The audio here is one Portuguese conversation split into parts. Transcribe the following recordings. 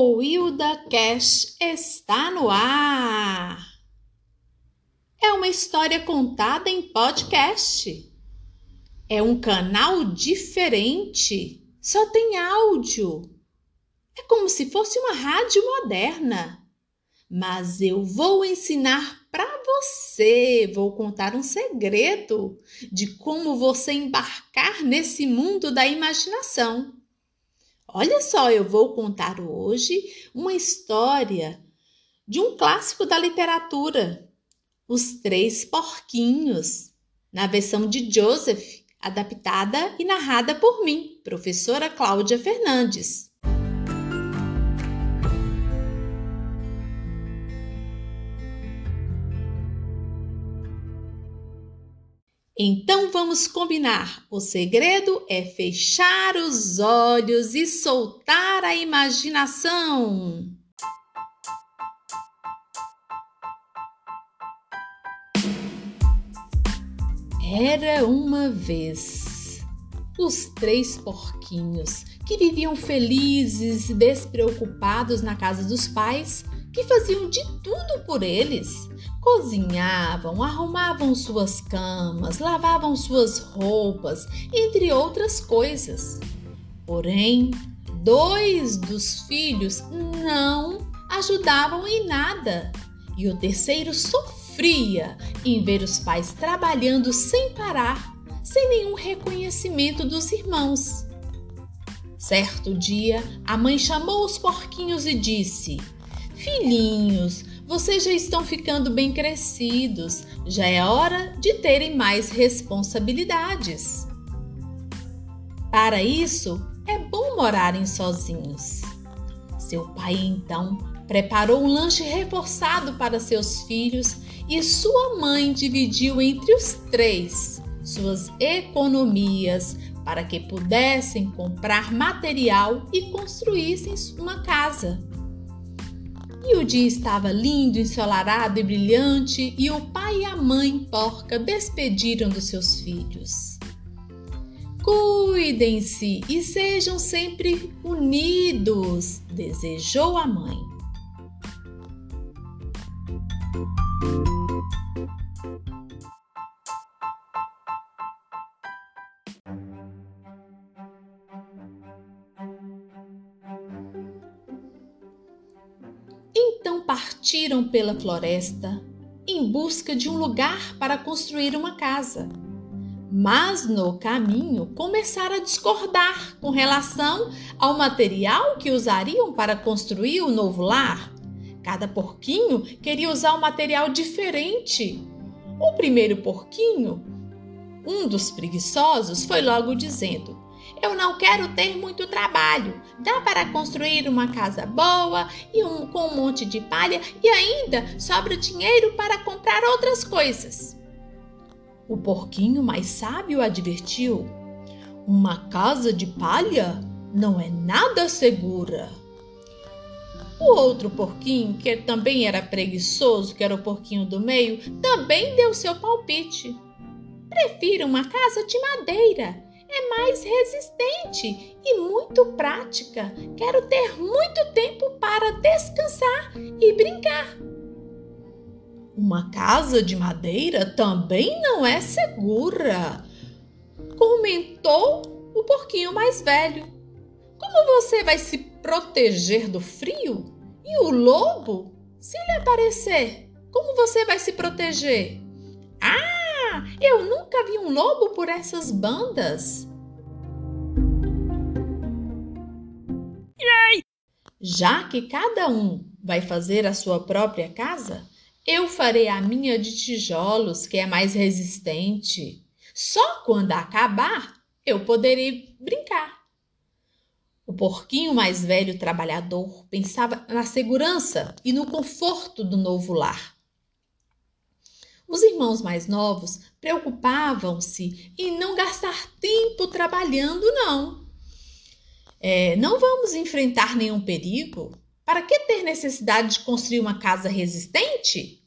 O Hilda Cash está no ar. É uma história contada em podcast. É um canal diferente, só tem áudio. É como se fosse uma rádio moderna. Mas eu vou ensinar para você, vou contar um segredo de como você embarcar nesse mundo da imaginação. Olha só, eu vou contar hoje uma história de um clássico da literatura, Os Três Porquinhos, na versão de Joseph, adaptada e narrada por mim, professora Cláudia Fernandes. Então vamos combinar. O segredo é fechar os olhos e soltar a imaginação. Era uma vez os três porquinhos que viviam felizes e despreocupados na casa dos pais, que faziam de tudo por eles Cozinhavam, arrumavam suas camas, lavavam suas roupas, entre outras coisas. Porém, dois dos filhos não ajudavam em nada e o terceiro sofria em ver os pais trabalhando sem parar, sem nenhum reconhecimento dos irmãos. Certo dia, a mãe chamou os porquinhos e disse: Filhinhos, vocês já estão ficando bem crescidos, já é hora de terem mais responsabilidades. Para isso, é bom morarem sozinhos. Seu pai então preparou um lanche reforçado para seus filhos e sua mãe dividiu entre os três suas economias para que pudessem comprar material e construíssem uma casa. E o dia estava lindo, ensolarado e brilhante, e o pai e a mãe porca despediram dos seus filhos. Cuidem-se e sejam sempre unidos, desejou a mãe. Então partiram pela floresta em busca de um lugar para construir uma casa. Mas no caminho começaram a discordar com relação ao material que usariam para construir o novo lar. Cada porquinho queria usar um material diferente. O primeiro porquinho, um dos preguiçosos, foi logo dizendo: eu não quero ter muito trabalho. Dá para construir uma casa boa e um, com um monte de palha e ainda sobra dinheiro para comprar outras coisas. O porquinho mais sábio advertiu: Uma casa de palha não é nada segura. O outro porquinho, que também era preguiçoso, que era o porquinho do meio, também deu seu palpite. Prefiro uma casa de madeira é mais resistente e muito prática. Quero ter muito tempo para descansar e brincar. Uma casa de madeira também não é segura, comentou o porquinho mais velho. Como você vai se proteger do frio? E o lobo? Se lhe aparecer, como você vai se proteger? Ah! Eu nunca vi um lobo por essas bandas. Já que cada um vai fazer a sua própria casa, eu farei a minha de tijolos, que é mais resistente. Só quando acabar eu poderei brincar. O porquinho mais velho trabalhador pensava na segurança e no conforto do novo lar. Os irmãos mais novos preocupavam-se em não gastar tempo trabalhando, não. É, não vamos enfrentar nenhum perigo? Para que ter necessidade de construir uma casa resistente?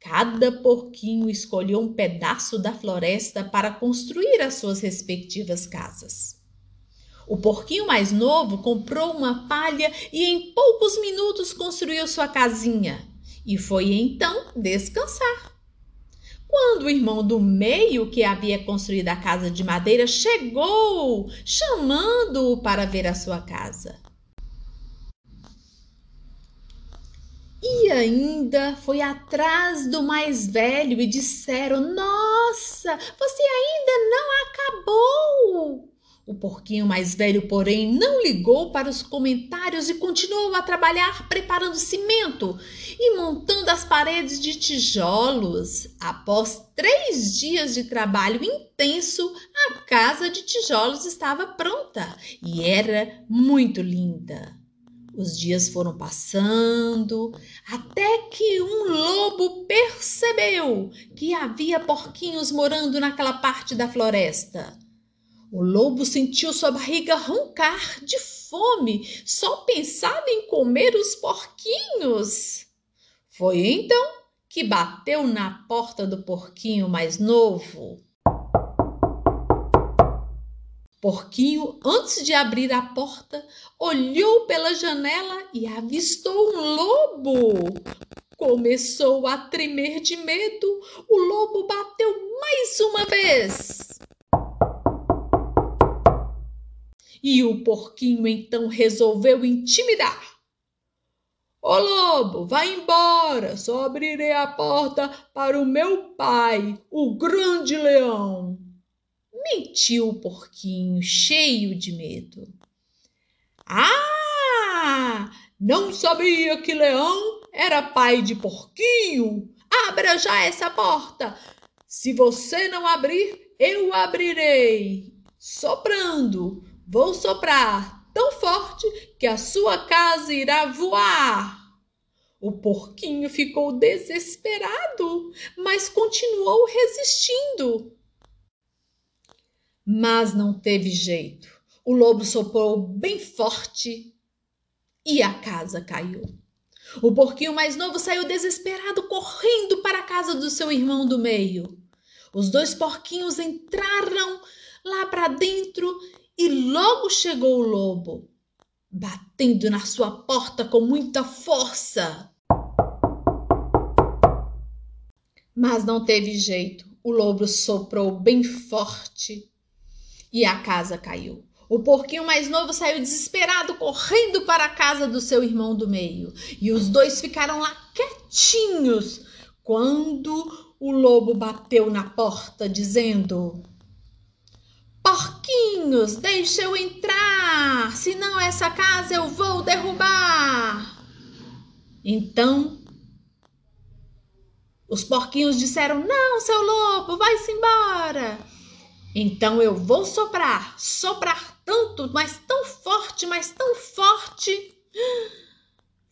Cada porquinho escolheu um pedaço da floresta para construir as suas respectivas casas. O porquinho mais novo comprou uma palha e em poucos minutos construiu sua casinha e foi então descansar. Quando o irmão do meio, que havia construído a casa de madeira, chegou, chamando-o para ver a sua casa. E ainda foi atrás do mais velho e disseram: Nossa, você ainda não acabou! O porquinho mais velho, porém, não ligou para os comentários e continuou a trabalhar preparando cimento e montando as paredes de tijolos. Após três dias de trabalho intenso, a casa de tijolos estava pronta e era muito linda. Os dias foram passando até que um lobo percebeu que havia porquinhos morando naquela parte da floresta. O lobo sentiu sua barriga roncar de fome, só pensava em comer os porquinhos. Foi então que bateu na porta do porquinho mais novo. Porquinho, antes de abrir a porta, olhou pela janela e avistou um lobo. Começou a tremer de medo. O lobo bateu mais uma vez. E o porquinho então resolveu intimidar. Ô lobo, vai embora, só abrirei a porta para o meu pai, o grande leão. Mentiu o porquinho, cheio de medo. Ah, não sabia que leão era pai de porquinho. Abra já essa porta. Se você não abrir, eu abrirei. Soprando, Vou soprar tão forte que a sua casa irá voar. O porquinho ficou desesperado, mas continuou resistindo. Mas não teve jeito. O lobo soprou bem forte e a casa caiu. O porquinho mais novo saiu desesperado, correndo para a casa do seu irmão do meio. Os dois porquinhos entraram lá para dentro e logo chegou o lobo, batendo na sua porta com muita força. Mas não teve jeito. O lobo soprou bem forte e a casa caiu. O porquinho mais novo saiu desesperado, correndo para a casa do seu irmão do meio. E os dois ficaram lá quietinhos quando o lobo bateu na porta, dizendo: Porquinhos, deixa eu entrar, senão essa casa eu vou derrubar. Então os porquinhos disseram: Não, seu lobo, vai-se embora. Então eu vou soprar, soprar tanto, mas tão forte, mas tão forte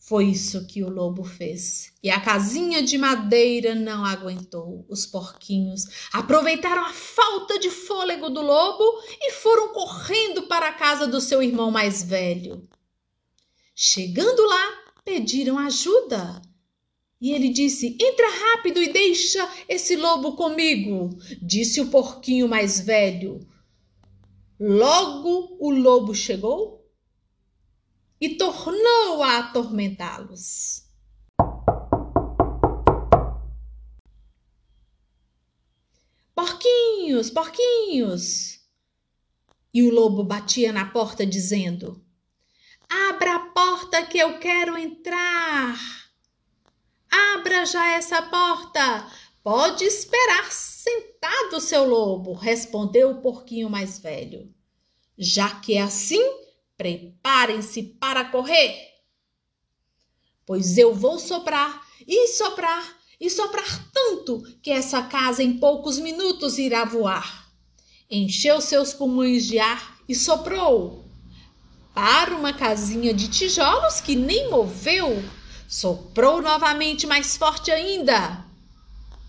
foi isso que o lobo fez. E a casinha de madeira não aguentou. Os porquinhos aproveitaram a falta de fôlego do lobo e foram correndo para a casa do seu irmão mais velho. Chegando lá, pediram ajuda. E ele disse: Entra rápido e deixa esse lobo comigo, disse o porquinho mais velho. Logo o lobo chegou e tornou a atormentá-los. Porquinhos, porquinhos! E o lobo batia na porta, dizendo: Abra a porta que eu quero entrar. Abra já essa porta. Pode esperar sentado, seu lobo, respondeu o porquinho mais velho. Já que é assim, Preparem-se para correr, pois eu vou soprar e soprar e soprar tanto que essa casa em poucos minutos irá voar. Encheu seus pulmões de ar e soprou para uma casinha de tijolos que nem moveu. Soprou novamente mais forte ainda.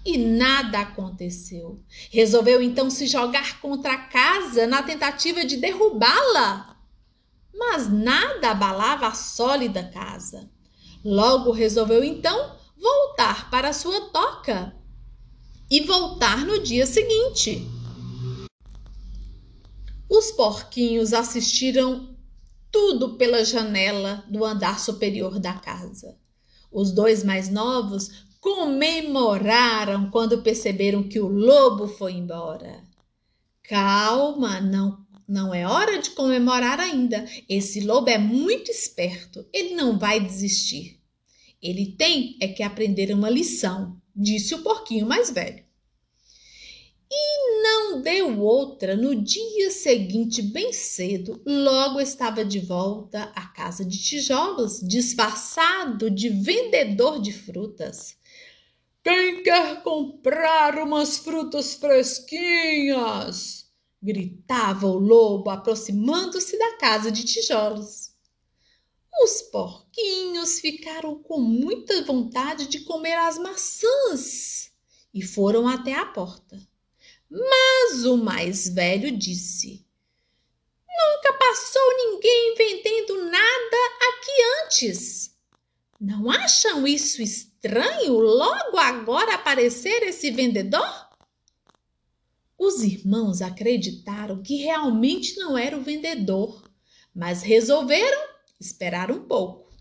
E nada aconteceu. Resolveu então se jogar contra a casa na tentativa de derrubá-la mas nada abalava a sólida casa. Logo resolveu então voltar para sua toca e voltar no dia seguinte. Os porquinhos assistiram tudo pela janela do andar superior da casa. Os dois mais novos comemoraram quando perceberam que o lobo foi embora. Calma, não, não é hora de comemorar ainda. Esse lobo é muito esperto, ele não vai desistir. Ele tem é que aprender uma lição, disse o porquinho mais velho. E não deu outra. No dia seguinte, bem cedo, logo estava de volta à casa de tijolos, disfarçado de vendedor de frutas. Quem quer comprar umas frutas fresquinhas? Gritava o lobo, aproximando-se da casa de tijolos. Os porquinhos ficaram com muita vontade de comer as maçãs e foram até a porta. Mas o mais velho disse: Nunca passou ninguém vendendo nada aqui antes. Não acham isso estranho logo agora aparecer esse vendedor? Os irmãos acreditaram que realmente não era o vendedor, mas resolveram esperar um pouco.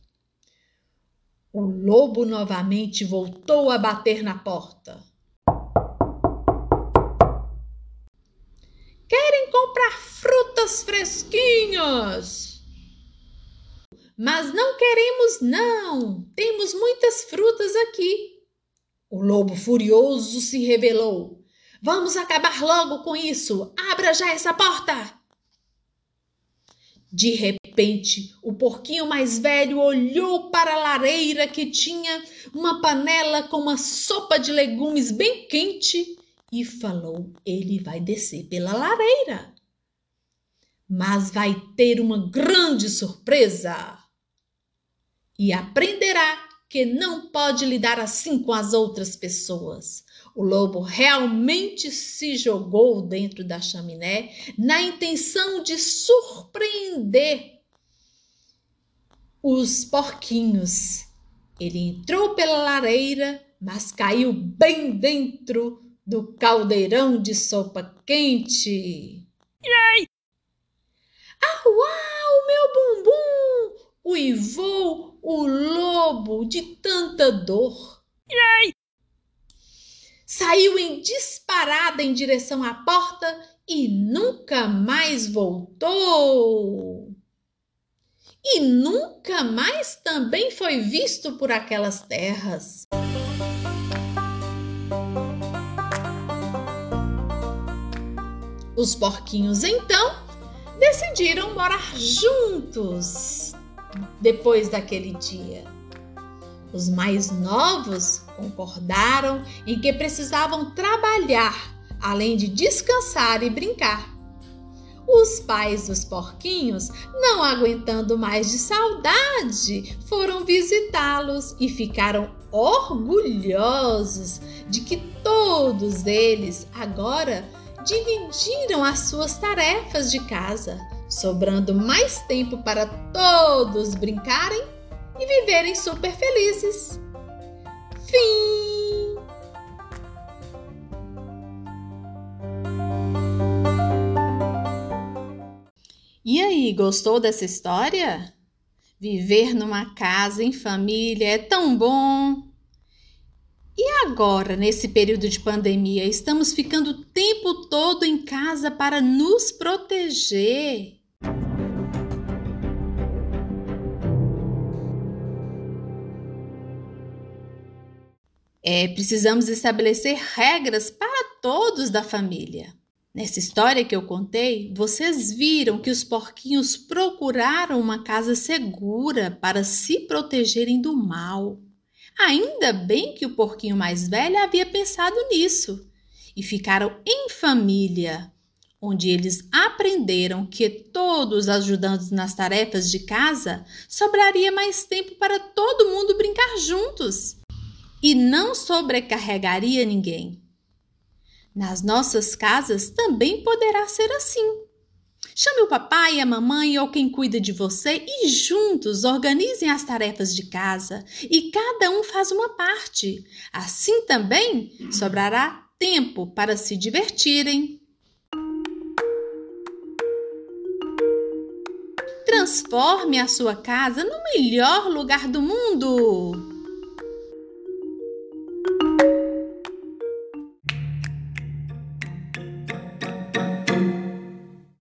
O lobo novamente voltou a bater na porta. Querem comprar frutas fresquinhas? Mas não queremos, não. Temos muitas frutas aqui. O lobo furioso se revelou. Vamos acabar logo com isso. Abra já essa porta. De repente, o porquinho mais velho olhou para a lareira que tinha uma panela com uma sopa de legumes bem quente e falou: Ele vai descer pela lareira. Mas vai ter uma grande surpresa e aprenderá que não pode lidar assim com as outras pessoas. O lobo realmente se jogou dentro da chaminé na intenção de surpreender os porquinhos. Ele entrou pela lareira, mas caiu bem dentro do caldeirão de sopa quente. Yay! Au, meu bumbum! Uivou o lobo de tanta dor. Yay! Saiu em disparada em direção à porta e nunca mais voltou. E nunca mais também foi visto por aquelas terras. Os porquinhos então decidiram morar juntos depois daquele dia. Os mais novos concordaram em que precisavam trabalhar além de descansar e brincar. Os pais dos porquinhos, não aguentando mais de saudade, foram visitá-los e ficaram orgulhosos de que todos eles agora dividiram as suas tarefas de casa, sobrando mais tempo para todos brincarem e viverem super felizes. Fim! E aí, gostou dessa história? Viver numa casa em família é tão bom! E agora, nesse período de pandemia, estamos ficando o tempo todo em casa para nos proteger. É, precisamos estabelecer regras para todos da família. Nessa história que eu contei, vocês viram que os porquinhos procuraram uma casa segura para se protegerem do mal. Ainda bem que o porquinho mais velho havia pensado nisso e ficaram em família, onde eles aprenderam que todos ajudando nas tarefas de casa sobraria mais tempo para todo mundo brincar juntos e não sobrecarregaria ninguém. Nas nossas casas também poderá ser assim. Chame o papai, a mamãe ou quem cuida de você e juntos organizem as tarefas de casa e cada um faz uma parte. Assim também sobrará tempo para se divertirem. transforme a sua casa no melhor lugar do mundo.